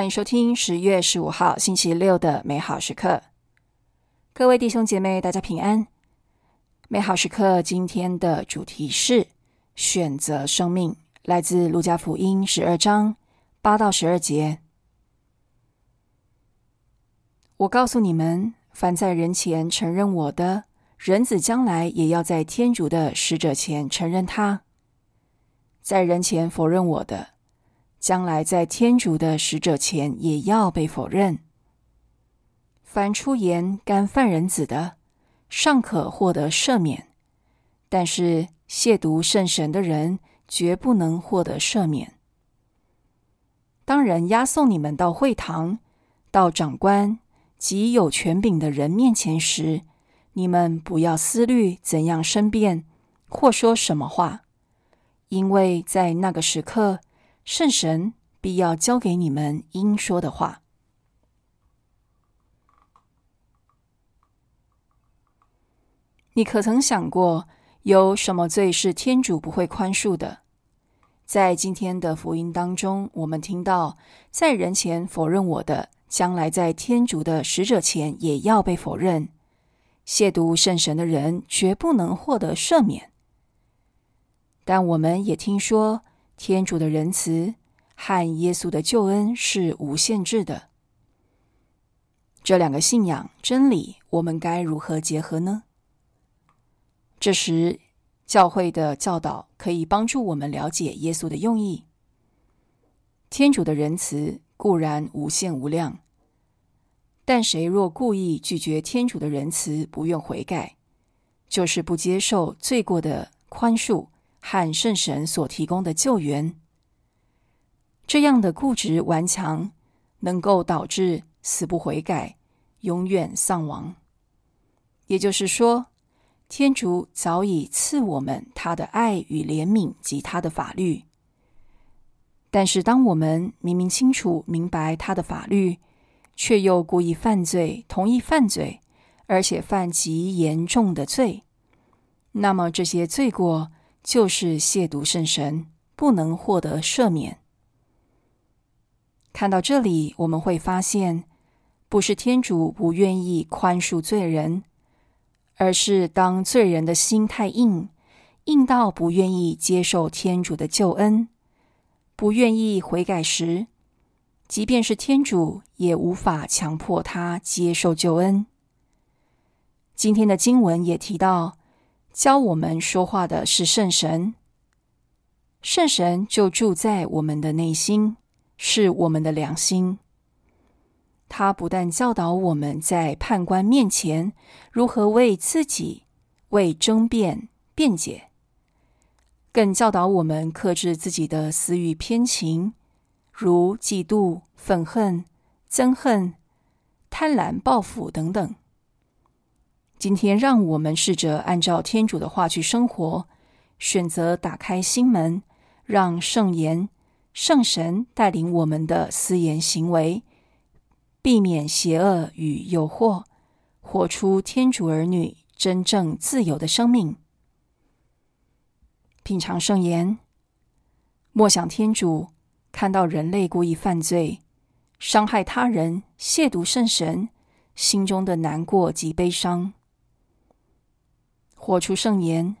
欢迎收听十月十五号星期六的美好时刻。各位弟兄姐妹，大家平安。美好时刻今天的主题是选择生命，来自路加福音十二章八到十二节。我告诉你们，凡在人前承认我的，人子将来也要在天主的使者前承认他；在人前否认我的，将来在天主的使者前也要被否认。凡出言干犯人子的，尚可获得赦免；但是亵渎圣神的人，绝不能获得赦免。当人押送你们到会堂，到长官及有权柄的人面前时，你们不要思虑怎样申辩，或说什么话，因为在那个时刻，圣神必要交给你们应说的话。你可曾想过，有什么罪是天主不会宽恕的？在今天的福音当中，我们听到，在人前否认我的，将来在天主的使者前也要被否认；亵渎圣神的人，绝不能获得赦免。但我们也听说，天主的仁慈和耶稣的救恩是无限制的。这两个信仰真理，我们该如何结合呢？这时，教会的教导可以帮助我们了解耶稣的用意。天主的仁慈固然无限无量，但谁若故意拒绝天主的仁慈，不愿悔改，就是不接受罪过的宽恕。和圣神所提供的救援，这样的固执顽强，能够导致死不悔改，永远丧亡。也就是说，天主早已赐我们他的爱与怜悯及他的法律，但是当我们明明清楚明白他的法律，却又故意犯罪，同意犯罪，而且犯极严重的罪，那么这些罪过，就是亵渎圣神，不能获得赦免。看到这里，我们会发现，不是天主不愿意宽恕罪人，而是当罪人的心太硬，硬到不愿意接受天主的救恩，不愿意悔改时，即便是天主，也无法强迫他接受救恩。今天的经文也提到。教我们说话的是圣神，圣神就住在我们的内心，是我们的良心。他不但教导我们在判官面前如何为自己为争辩辩解，更教导我们克制自己的私欲偏情，如嫉妒、愤恨、憎恨、贪婪、报复等等。今天，让我们试着按照天主的话去生活，选择打开心门，让圣言、圣神带领我们的私言行为，避免邪恶与诱惑，活出天主儿女真正自由的生命。品尝圣言，默想天主看到人类故意犯罪、伤害他人、亵渎圣神，心中的难过及悲伤。活出圣言，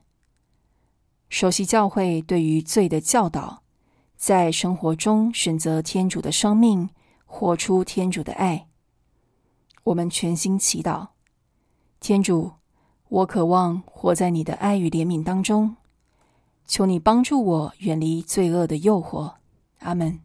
熟悉教会对于罪的教导，在生活中选择天主的生命，活出天主的爱。我们全心祈祷，天主，我渴望活在你的爱与怜悯当中，求你帮助我远离罪恶的诱惑。阿门。